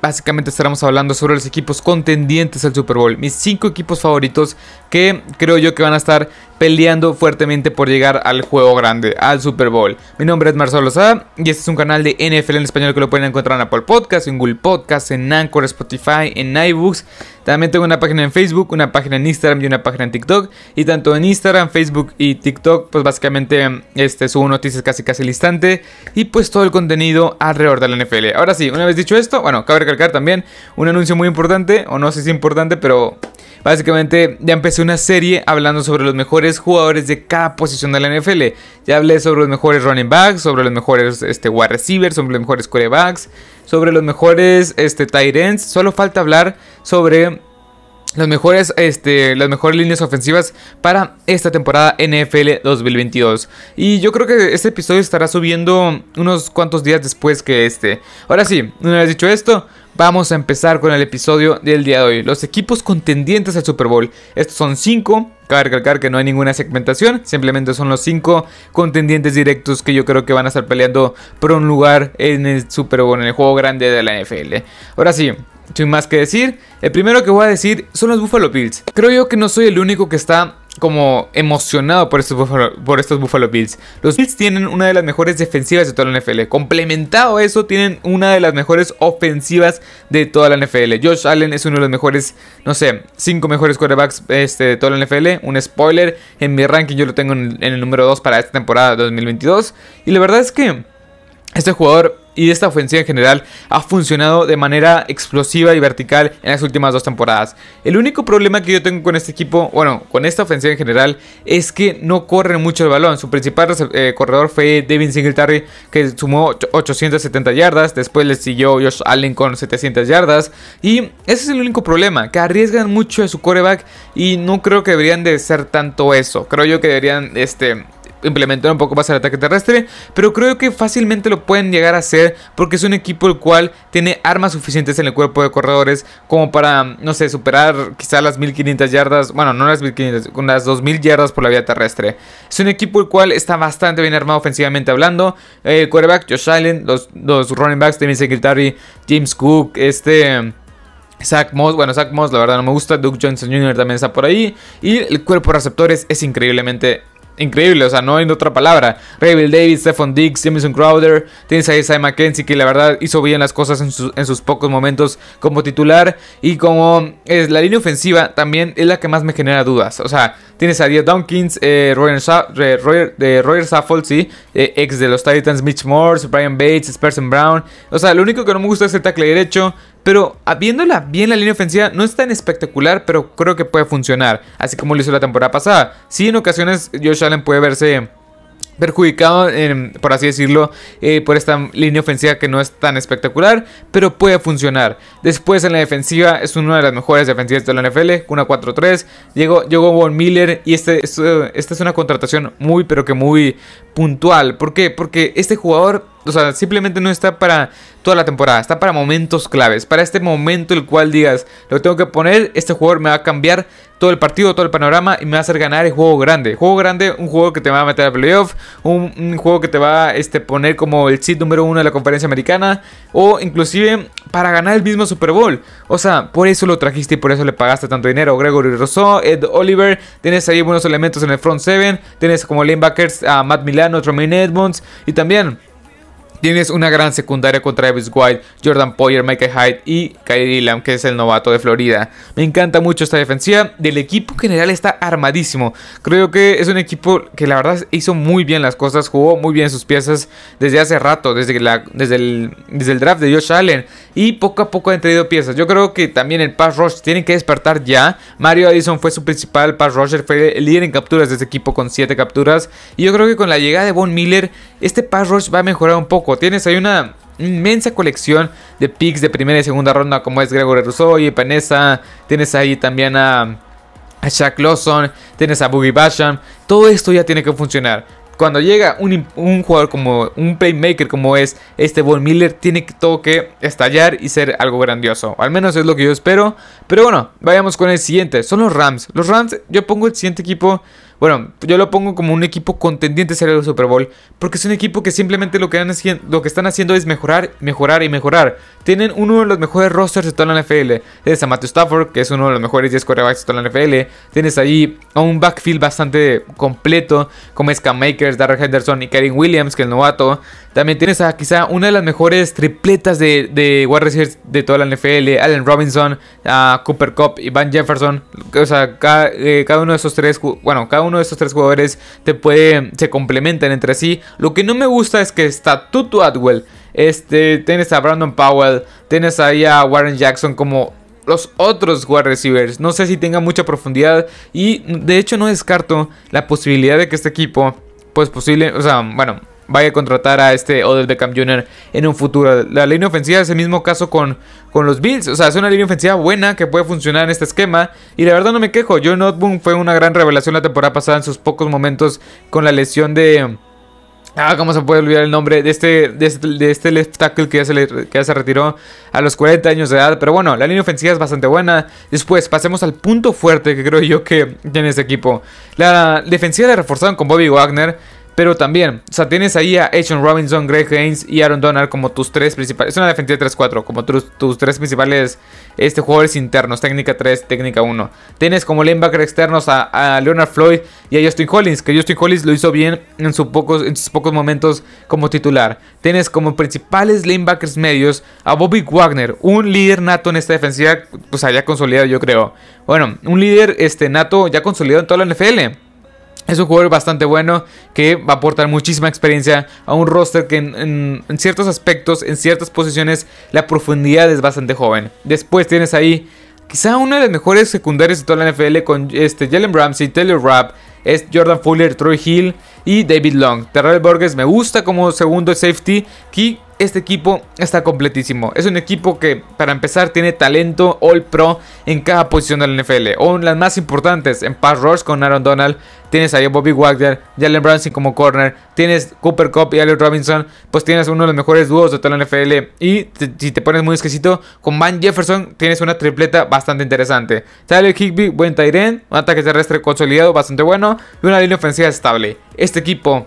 básicamente estaremos hablando sobre los equipos contendientes al Super Bowl. Mis 5 equipos favoritos que creo yo que van a estar peleando fuertemente por llegar al juego grande, al Super Bowl. Mi nombre es Marcelo Lozada y este es un canal de NFL en español que lo pueden encontrar en Apple Podcasts, en Google Podcasts, en Anchor, Spotify, en iBooks. También tengo una página en Facebook, una página en Instagram y una página en TikTok. Y tanto en Instagram, Facebook y TikTok, pues básicamente este, subo noticias casi casi al instante. Y pues todo el contenido alrededor de la NFL. Ahora sí, una vez dicho esto, bueno, cabe recalcar también un anuncio muy importante, o no sé si es importante, pero Básicamente ya empecé una serie hablando sobre los mejores jugadores de cada posición de la NFL. Ya hablé sobre los mejores running backs, sobre los mejores este, wide receivers, sobre los mejores quarterbacks, sobre los mejores este, tight ends. Solo falta hablar sobre las mejores, este, las mejores líneas ofensivas para esta temporada NFL 2022. Y yo creo que este episodio estará subiendo unos cuantos días después que este. Ahora sí, una vez dicho esto, Vamos a empezar con el episodio del día de hoy. Los equipos contendientes al Super Bowl. Estos son 5. Cabe recalcar que no hay ninguna segmentación. Simplemente son los 5 contendientes directos que yo creo que van a estar peleando por un lugar en el Super Bowl, en el juego grande de la NFL. Ahora sí, sin más que decir, el primero que voy a decir son los Buffalo Bills. Creo yo que no soy el único que está como emocionado por estos, Buffalo, por estos Buffalo Bills. Los Bills tienen una de las mejores defensivas de toda la NFL. Complementado a eso, tienen una de las mejores ofensivas de toda la NFL. Josh Allen es uno de los mejores, no sé, cinco mejores quarterbacks este, de toda la NFL. Un spoiler, en mi ranking yo lo tengo en, el número 2 para esta temporada 2022. Y la verdad es que este jugador y esta ofensiva en general ha funcionado de manera explosiva y vertical en las últimas dos temporadas. El único problema que yo tengo con este equipo, bueno, con esta ofensiva en general, es que no corren mucho el balón. Su principal eh, corredor fue Devin Singletary, que sumó 870 yardas. Después le siguió Josh Allen con 700 yardas. Y ese es el único problema, que arriesgan mucho a su coreback y no creo que deberían de ser tanto eso. Creo yo que deberían este, implementar un poco más el ataque terrestre, pero creo que fácilmente lo pueden llegar a hacer porque es un equipo el cual tiene armas suficientes en el cuerpo de corredores como para, no sé, superar quizá las 1500 yardas, bueno, no las 1500, con las 2000 yardas por la vía terrestre. Es un equipo el cual está bastante bien armado ofensivamente hablando. El quarterback Josh Allen, los, los running backs, Devin Secretary, James Cook, este... Zach Moss, bueno, Zach Moss la verdad no me gusta, Duke Johnson Jr. también está por ahí. Y el cuerpo de receptores es increíblemente increíble, o sea, no hay otra palabra. Ravil Davis, Stephon Diggs, Jameson Crowder, tienes a Isaiah McKenzie que la verdad hizo bien las cosas en, sus pocos momentos como titular y como es la línea ofensiva también es la que más me genera dudas. O sea, tienes a Dia Dawkins, eh, Roger, Roger Saffold, sí, eh, ex de los Titans, Mitch Morse, Brian Bates, Sperson Brown. O sea, lo único que no me gusta es el tackle derecho. Pero viéndola bien la línea ofensiva, no es tan espectacular, pero creo que puede funcionar. Así como lo hizo la temporada pasada. Sí, en ocasiones Josh Allen puede verse perjudicado, por así decirlo, eh, por esta línea ofensiva que no es tan espectacular, pero puede funcionar. Después en la defensiva es una de las mejores defensivas de la NFL, una 4-3. Llegó, llegó Miller y este, esta es una contratación muy, pero que muy puntual. ¿Por qué? Porque este jugador, o sea, simplemente no está para toda la temporada, está para momentos claves, para este momento el cual digas, lo tengo que poner, este jugador me va a cambiar todo el partido, todo el panorama y me va a hacer ganar el juego grande. Juego grande, un juego que te va a meter a playoff, un, juego que te va a este, poner como el seed número uno de la conferencia americana o inclusive para ganar el mismo Super Bowl. O sea, por eso lo trajiste y por eso le pagaste tanto dinero. Gregory Rousseau, Ed Oliver, tienes ahí buenos elementos en el front seven, tienes como linebackers a Matt Milano, Tremaine Edmonds y también Tienes una gran secundaria con Travis White, Jordan Poyer, Michael Hyde y Kyrie Lamb, que es el novato de Florida. Me encanta mucho esta defensiva. Del equipo general está armadísimo. Creo que es un equipo que la verdad hizo muy bien las cosas, jugó muy bien sus piezas desde hace rato, desde, el, desde el draft de Josh Allen. Y poco a poco han traído piezas. Yo creo que también el pass rush tiene que despertar ya. Mario Addison fue su principal pass rusher, fue el líder en capturas de este equipo con 7 capturas. Y yo creo que con la llegada de Von Miller, este pass rush va a mejorar un poco. Tienes ahí una inmensa colección de picks de primera y segunda ronda como es Gregory Rousseau y Panessa. Tienes ahí también a, a Shaq Lawson, tienes a Boogie Basham. Todo esto ya tiene que funcionar. Cuando llega un, un, jugador como un playmaker como es este Von Miller, tiene todo que estallar y ser algo grandioso. Al menos es lo que yo espero. Pero bueno, vayamos con el siguiente. Son los Rams. Los Rams, yo pongo el siguiente equipo bueno, yo lo pongo como un equipo contendiente a ser el Super Bowl, porque es un equipo que simplemente lo que, lo que están haciendo es mejorar, mejorar y mejorar. Tienen uno de los mejores rosters de toda la NFL. Tienes a Matthew Stafford, que es uno de los mejores 10 quarterbacks de toda la NFL. Tienes ahí a un backfield bastante completo, como Scam Makers, Darrell Henderson y Karen Williams, que es el novato. También tienes a quizá una de las mejores tripletas de, de wide receivers de toda la NFL, Allen Robinson, a Cooper Cup y Van Jefferson. O sea, cada, eh, cada, uno de esos tres, bueno, cada uno de estos tres jugadores te puede, se complementan entre sí. Lo que no me gusta es que está Tutu Atwell, este, tienes a Brandon Powell, tienes ahí a Warren Jackson como los otros wide receivers. No sé si tenga mucha profundidad y de hecho no descarto la posibilidad de que este equipo, pues posible, o sea, bueno, vaya a contratar a este Odell Beckham Jr. en un futuro. La línea ofensiva es el mismo caso con, con los Bills. O sea, es una línea ofensiva buena que puede funcionar en este esquema. Y la verdad no me quejo. Joe Notboom fue una gran revelación la temporada pasada en sus pocos momentos con la lesión de... Ah, ¿cómo se puede olvidar el nombre de este, de este, este left tackle que ya, se que ya se retiró a los 40 años de edad? Pero bueno, la línea ofensiva es bastante buena. Después, pasemos al punto fuerte que creo yo que tiene este equipo. La defensiva la reforzaron con Bobby Wagner. Pero también, o sea, tienes ahí a Ashon Robinson, Greg Haynes y Aaron Donald como tus tres principales. Es una defensiva 3-4, como tus, tus, tres principales este, jugadores internos, técnica 3, técnica 1. Tienes como linebacker externos a, Leonard Floyd y a Justin Collins, que Justin Collins lo hizo bien en, pocos, en sus pocos momentos como titular. Tienes como principales linebackers medios a Bobby Wagner, un líder nato en esta defensiva, pues ya consolidado, yo creo. Bueno, un líder este, nato ya consolidado en toda la NFL. Es un jugador bastante bueno que va a aportar muchísima experiencia a un roster que en, ciertos aspectos, en ciertas posiciones, la profundidad es bastante joven. Después tienes ahí quizá uno de los mejores secundarios de toda la NFL con este Jalen Ramsey, Taylor Rapp, es Jordan Fuller, Troy Hill y David Long. Terrell Burgess me gusta como segundo safety. Que este equipo está completísimo. Es un equipo que, para empezar, tiene talento All Pro en cada posición de la NFL. O en las más importantes, en Pass Rush con Aaron Donald. Tienes ahí a Bobby Wagner, Jalen Brunson como corner. Tienes Cooper Cup y Allen Robinson. Pues tienes uno de los mejores dúos de toda la NFL. Y si te pones muy exquisito, con Van Jefferson tienes una tripleta bastante interesante. Tyler Higby, buen Tyren. Un ataque terrestre consolidado, bastante bueno. Y una línea ofensiva estable. Este equipo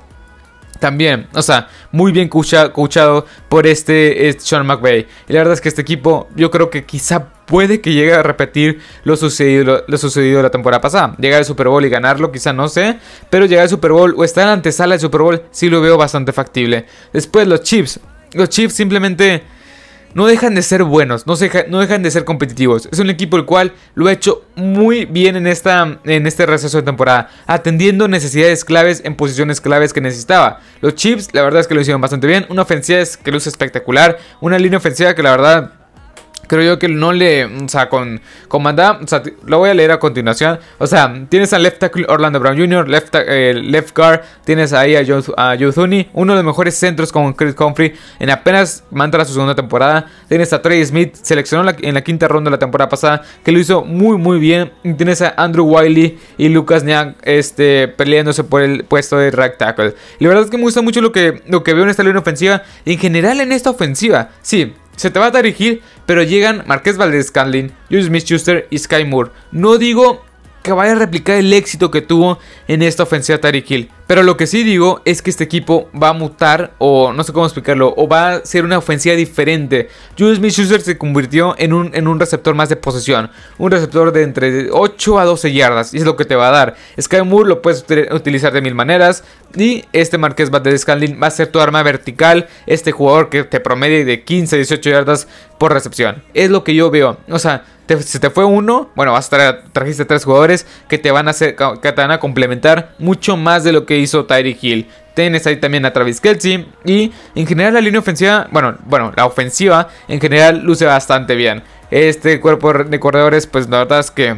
también, o sea, muy bien coachado por este, Sean McVay. Y la verdad es que este equipo, yo creo que quizá puede que llegue a repetir lo sucedido, lo, la temporada pasada. Llegar al Super Bowl y ganarlo, quizá no sé. Pero llegar al Super Bowl o estar en la antesala del Super Bowl, sí lo veo bastante factible. Después los Chiefs. Los Chiefs simplemente no dejan de ser buenos, no, no, dejan de ser competitivos. Es un equipo el cual lo ha hecho muy bien en, esta, en este receso de temporada, atendiendo necesidades claves en posiciones claves que necesitaba. Los Chiefs, la verdad es que lo hicieron bastante bien. Una ofensiva que luce espectacular, una línea ofensiva que la verdad creo yo que no le, o sea, con, con o sea, lo voy a leer a continuación. O sea, tienes a left tackle Orlando Brown Jr., left, eh, left guard, tienes ahí a Joe, a uno de los mejores centros con Chris Humphrey en apenas manda su segunda temporada. Tienes a Trey Smith, seleccionó en la quinta ronda de la temporada pasada, que lo hizo muy muy bien. tienes a Andrew Wiley y Lucas Niang este, peleándose por el puesto de right tackle. Y la verdad es que me gusta mucho lo que, lo que veo en esta línea ofensiva. En general en esta ofensiva, sí, se te va a dirigir, pero llegan Marqués Valdez Scanlin, Julius Smith Schuster y Sky Moore. No digo que vaya a replicar el éxito que tuvo en esta ofensiva Tariq Hill. Pero lo que sí digo es que este equipo va a mutar, o no sé cómo explicarlo, o va a ser una ofensiva diferente. Julius Smith-Schuster se convirtió en un, en un receptor más de posesión, un receptor de entre 8 a 12 yardas, y es lo que te va a dar. Sky Moore lo puedes utilizar de mil maneras, y este Marqués de Scanlin va a ser tu arma vertical, este jugador que te promedie de 15 a 18 yardas por recepción. Es lo que yo veo. O sea, si te fue uno, bueno, vas a traer, trajiste tres jugadores que te van a hacer, que te van a complementar mucho más de lo que hizo Tyreek Hill. Tienes ahí también a Travis Kelsey. Y en general la línea ofensiva, bueno, bueno, la ofensiva en general luce bastante bien. Este cuerpo de corredores, pues la verdad es que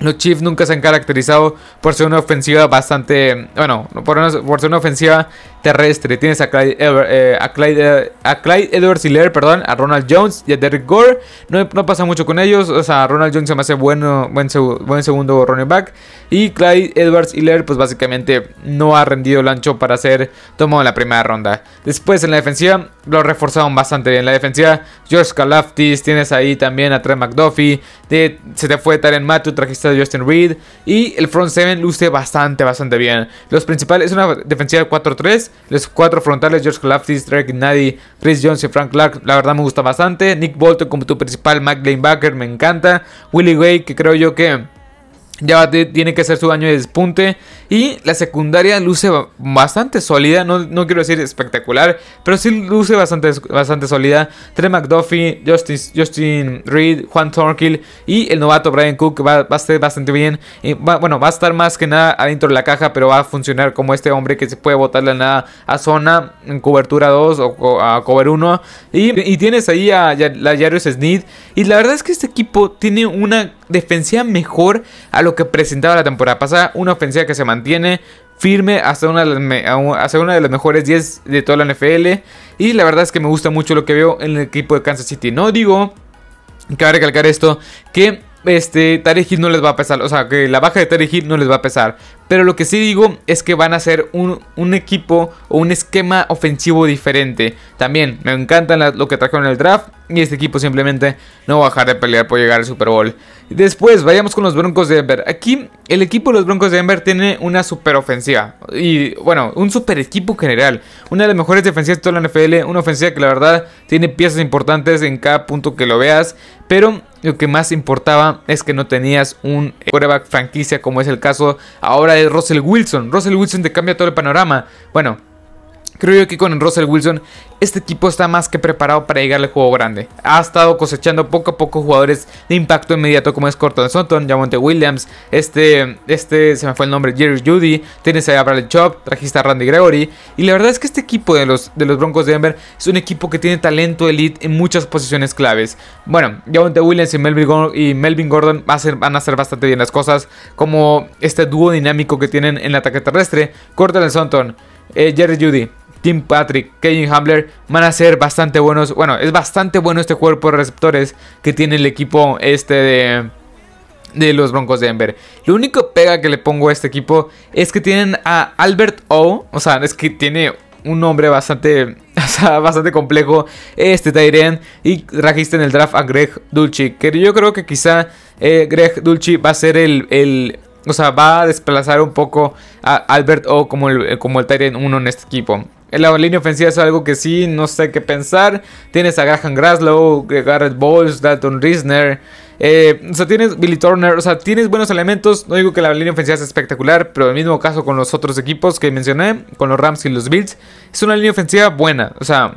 los Chiefs nunca se han caracterizado por ser una ofensiva bastante, bueno, por, ser una ofensiva terrestre. Tienes a Clyde, eh, Clyde, a Clyde Edwards Hiller, perdón, a Ronald Jones y a Derek Gore. No, pasa mucho con ellos. O sea, Ronald Jones se me hace bueno, buen, buen segundo running back. Y Clyde Edwards Hiller, pues básicamente no ha rendido el ancho para ser tomado en la primera ronda. Después en la defensiva lo reforzaron bastante bien. La defensiva, George Kalaftis, tienes ahí también a Trey McDuffie. se te fue Taren Matu, trajiste a Justin Reed. Y el front 7 luce bastante, bastante bien. Los principales es una defensiva 4-3. Los cuatro frontales, George Kalaftis, Drake Nadi, Chris Jones y Frank Clark, la verdad me gusta bastante. Nick Bolton como tu principal Mac Backer, me encanta. Willie Way, que creo yo que ya tiene que ser su año de despunte. Y la secundaria luce bastante sólida. No, no, quiero decir espectacular. Pero sí luce bastante, bastante sólida. Trey McDuffie, Justin, Justin Reed, Juan Thornkill. Y el novato Brian Cook va, va a estar bastante bien. Bueno, va a estar más que nada adentro de la caja. Pero va a funcionar como este hombre que se puede botarle nada a zona. En cobertura 2 o a cover 1. Y, y, tienes ahí a, la Jarius Sneed. Y la verdad es que este equipo tiene una defensiva mejor a lo que presentaba la temporada pasada. Una ofensiva que se mantiene firme hasta una, de las una de las mejores 10 de toda la NFL. Y la verdad es que me gusta mucho lo que veo en el equipo de Kansas City. No digo, cabe recalcar esto, que este, Tarek Hill no les va a pesar. O sea, que la baja de Tarek Hill no les va a pesar. Pero lo que sí digo es que van a ser un, equipo o un esquema ofensivo diferente. También me encanta lo que trajeron en el draft. Y este equipo simplemente no va a dejar de pelear por llegar al Super Bowl. Después, vayamos con los Broncos de Denver. Aquí, el equipo de los Broncos de Denver tiene una super ofensiva. Y bueno, un super equipo general. Una de las mejores defensivas de toda la NFL. Una ofensiva que la verdad tiene piezas importantes en cada punto que lo veas. Pero lo que más importaba es que no tenías un quarterback franquicia como es el caso ahora de Russell Wilson. Russell Wilson te cambia todo el panorama. Bueno, Creo yo que con Russell Wilson este equipo está más que preparado para llegar al juego grande. Ha estado cosechando poco a poco jugadores de impacto inmediato como es Corton Sutton, Jamonte Williams, este, este, se me fue el nombre, Jerry Judy, tienes a Bradley Chop, trajiste a Randy Gregory. Y la verdad es que este equipo de los, de los Broncos de Denver es un equipo que tiene talento elite en muchas posiciones claves. Bueno, Jamonte Williams y Melvin Gordon, y Melvin Gordon van a hacer bastante bien las cosas, como este dúo dinámico que tienen en el ataque terrestre. Corton Sutton, eh, Jerry Judy. Tim Patrick, Kevin Hamler van a ser bastante buenos. Bueno, es bastante bueno este cuerpo de receptores que tiene el equipo este de, de los Broncos de Denver. Lo único pega que le pongo a este equipo es que tienen a Albert O. O sea, es que tiene un nombre bastante, bastante complejo. Este Tyrion. Y trajiste en el draft a Greg Dulce. Que yo creo que quizá eh, Greg Dulce va a ser el, el o sea, va a desplazar un poco a Albert O como el, como el Tyrant 1 en este equipo. La línea ofensiva es algo que sí, no sé qué pensar. Tienes a Graham Graslow, Garrett Bowles, Dalton Risner. Eh, o sea, tienes Billy Turner. O sea, tienes buenos elementos. No digo que la línea ofensiva sea espectacular, pero el mismo caso con los otros equipos que mencioné, con los Rams y los Bills, es una línea ofensiva buena. O sea,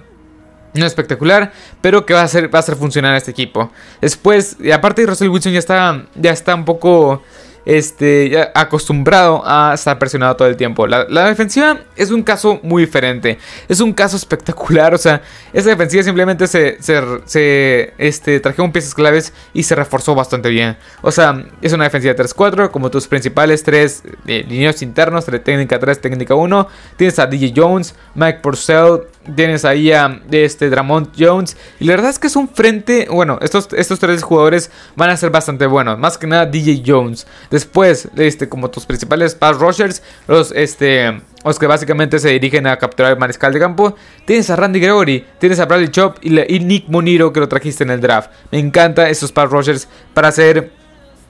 no espectacular, pero que va a hacer, va a funcionar a este equipo. Después, y aparte Russell Wilson ya está, ya está un poco este, acostumbrado a estar presionado todo el tiempo. La, defensiva es un caso muy diferente. Es un caso espectacular. O sea, esa defensiva simplemente se, se, este, trajeron piezas claves y se reforzó bastante bien. O sea, es una defensiva 3-4, como tus principales tres eh, líneas internos, técnica 3, técnica 1. Tienes a DJ Jones, Mike Purcell, tienes ahí a este Dramont Jones. Y la verdad es que es un frente. Bueno, estos, estos tres jugadores van a ser bastante buenos. Más que nada DJ Jones. Después, este, como tus principales pass rushers, los, este, los que básicamente se dirigen a capturar el mariscal de campo. Tienes a Randy Gregory, tienes a Bradley Chop y, Nick Moniro que lo trajiste en el draft. Me encanta esos pass rushers para hacer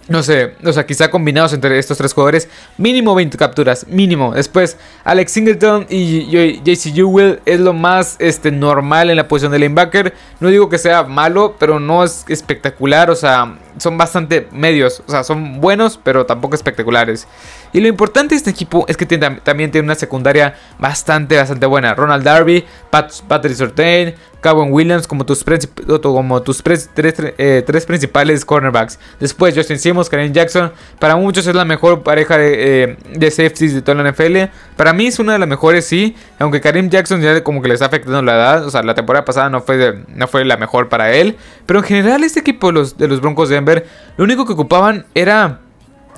no sé, o sea, quizá combinados entre estos tres jugadores, mínimo 20 capturas, mínimo. Después, Alex Singleton y JC Jewell es lo más este, normal en la posición de linebacker. No digo que sea malo, pero no es espectacular, o sea, son bastante medios, o sea, son buenos, pero tampoco espectaculares. Y lo importante de este equipo es que también tiene una secundaria bastante, bastante buena. Ronald Darby, Patrick Surtain, Kevin Williams como tus, eh, tres, principales cornerbacks. Después Justin Simmons, Kareem Jackson. Para muchos es la mejor pareja de, eh, safeties de toda la NFL. Para mí es una de las mejores, sí. Aunque Kareem Jackson ya como que le está afectando la edad. O sea, la temporada pasada no fue, no fue la mejor para él. Pero en general este equipo de los, de los Broncos de Lo único que ocupaban era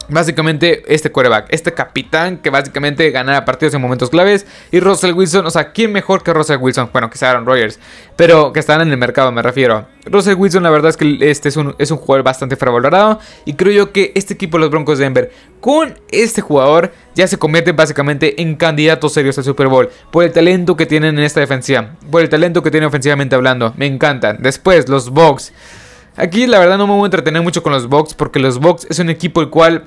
Básicamente este quarterback, este capitán que básicamente gana partidos en momentos claves. Y Russell Wilson, o sea, ¿quién mejor que Russell Wilson? Bueno, que sea Aaron Rodgers, pero que están en el mercado, me refiero. Russell Wilson, la verdad es que este es un, es un jugador bastante infravalorado. Y creo yo que este equipo, los Broncos de Denver, con este jugador, ya se convierte básicamente en candidatos serios al Super Bowl. Por el talento que tienen en esta defensiva, por el talento que tienen ofensivamente hablando. Me encantan. Después, los Bucks. Aquí la verdad no me voy a entretener mucho con los Bucks porque los Bucks es un equipo el cual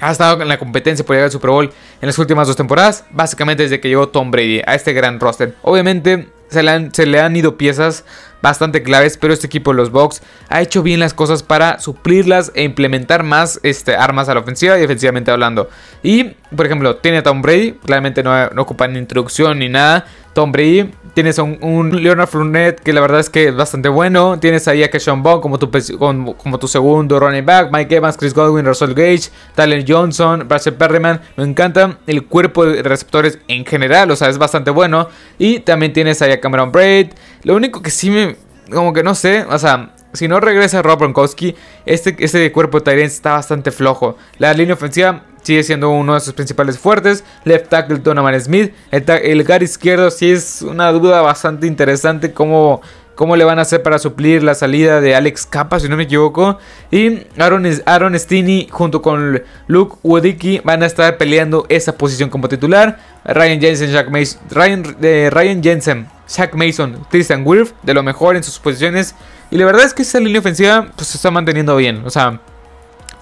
ha estado en la competencia por llegar al Super Bowl en las últimas dos temporadas, básicamente desde que llegó Tom Brady a este gran roster. Obviamente se le han, ido piezas bastante claves, pero este equipo, los Bucks, ha hecho bien las cosas para suplirlas e implementar más este, armas a la ofensiva y defensivamente hablando. Y, por ejemplo, tiene a Tom Brady, claramente no, no ocupa ni introducción ni nada. Tom Brady, tienes un, un, Leonard Fournette que la verdad es que es bastante bueno. Tienes ahí a Keshawn Bond como tu, como, como, tu segundo running back. Mike Evans, Chris Godwin, Russell Gage, Tyler Johnson, Russell Perryman. Me encanta el cuerpo de receptores en general, o sea, es bastante bueno. Y también tienes ahí a Cameron Braid. Lo único que sí me como que no sé, o sea, si no regresa Rob Gronkowski, este, este cuerpo de Tyrants está bastante flojo. La línea ofensiva sigue siendo uno de sus principales fuertes. Left tackle Donovan Smith. El, el guard izquierdo sí es una duda bastante interesante cómo, cómo le van a hacer para suplir la salida de Alex Capa, si no me equivoco. Y Aaron, Aaron Stinney junto con Luke Wodicki van a estar peleando esa posición como titular. Ryan Jensen, Jack Mason, Ryan, eh, Ryan Jensen, Shaq Mason, Tristan Wirth, de lo mejor en sus posiciones. Y la verdad es que esa línea ofensiva pues, se está manteniendo bien. O sea,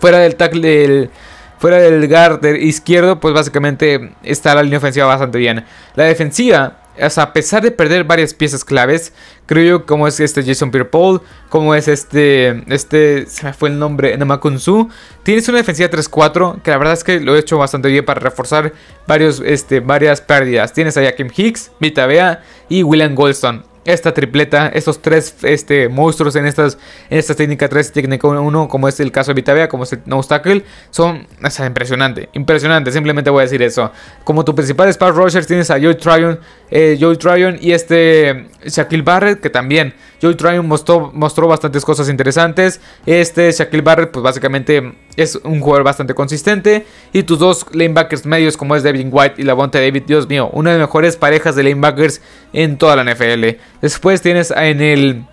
fuera del tackle del. Fuera del guard izquierdo, pues básicamente está la línea ofensiva bastante bien. La defensiva a pesar de perder varias piezas claves, creo yo como es este Jason Pierre-Paul, como es este, este, se me fue el nombre, Namakunsu, tienes una defensiva 3-4, que la verdad es que lo he hecho bastante bien para reforzar varios, este, varias pérdidas. Tienes a Kim Hicks, Vita Bea y William Goldstone esta tripleta, estos tres este, monstruos en estas, en esta técnica 3 y técnica 1, como es el caso de Vitavea, como es el No Obstacle, son o sea, impresionante, impresionante, simplemente voy a decir eso. Como tu principal Spark Rogers tienes a Joey Tryon, eh, Joey Tryon y este Shaquille Barrett, que también Joey Tryon mostró, mostró bastantes cosas interesantes. Este Shaquille Barrett, pues básicamente es un jugador bastante consistente. Y tus dos lanebackers medios, como es Devin White y la Bonte David, Dios mío, una de las mejores parejas de lanebackers en toda la NFL. Después tienes en el.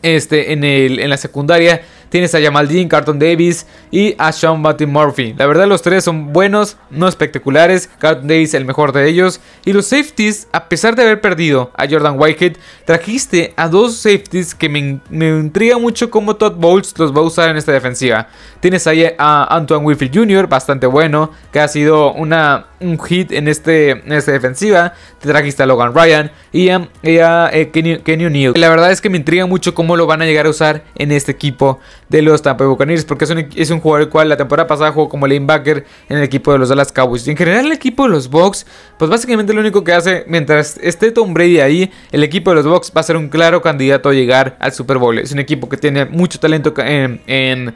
Este, en, el, en la secundaria Tienes a Jamal Dean, Carlton Davis y a Sean Batty Murphy. La verdad los tres son buenos, no espectaculares. Carlton Davis el mejor de ellos. Y los safeties, a pesar de haber perdido a Jordan Whitehead, trajiste a dos safeties que me, intriga mucho cómo Todd Bowles los va a usar en esta defensiva. Tienes ahí a Antoine Wilfield Jr., bastante bueno, que ha sido una, un hit en, este, en esta defensiva. Te trajiste a Logan Ryan y a, eh, Kenny, Kenny. La verdad es que me intriga mucho cómo lo van a llegar a usar en este equipo de los Tampa Bay Buccaneers, porque es un, jugador el cual la temporada pasada jugó como linebacker en el equipo de los Dallas Cowboys. Y en general el equipo de los Bucks, pues básicamente lo único que hace, mientras esté Tom Brady ahí, el equipo de los Bucks va a ser un claro candidato a llegar al Super Bowl. Es un equipo que tiene mucho talento en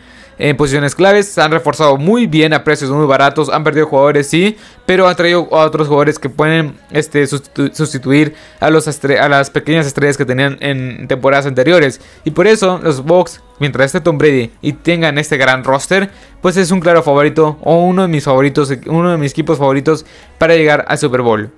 posiciones claves. Se han reforzado muy bien a precios muy baratos. Han perdido jugadores, sí, pero han traído a otros jugadores que pueden este, sustituir a, a las pequeñas estrellas que tenían en temporadas anteriores. Y por eso los Bucks, mientras esté Tom Brady y tengan este gran roster, pues es un claro favorito o uno de mis favoritos, uno de mis equipos favoritos para llegar al Super Bowl.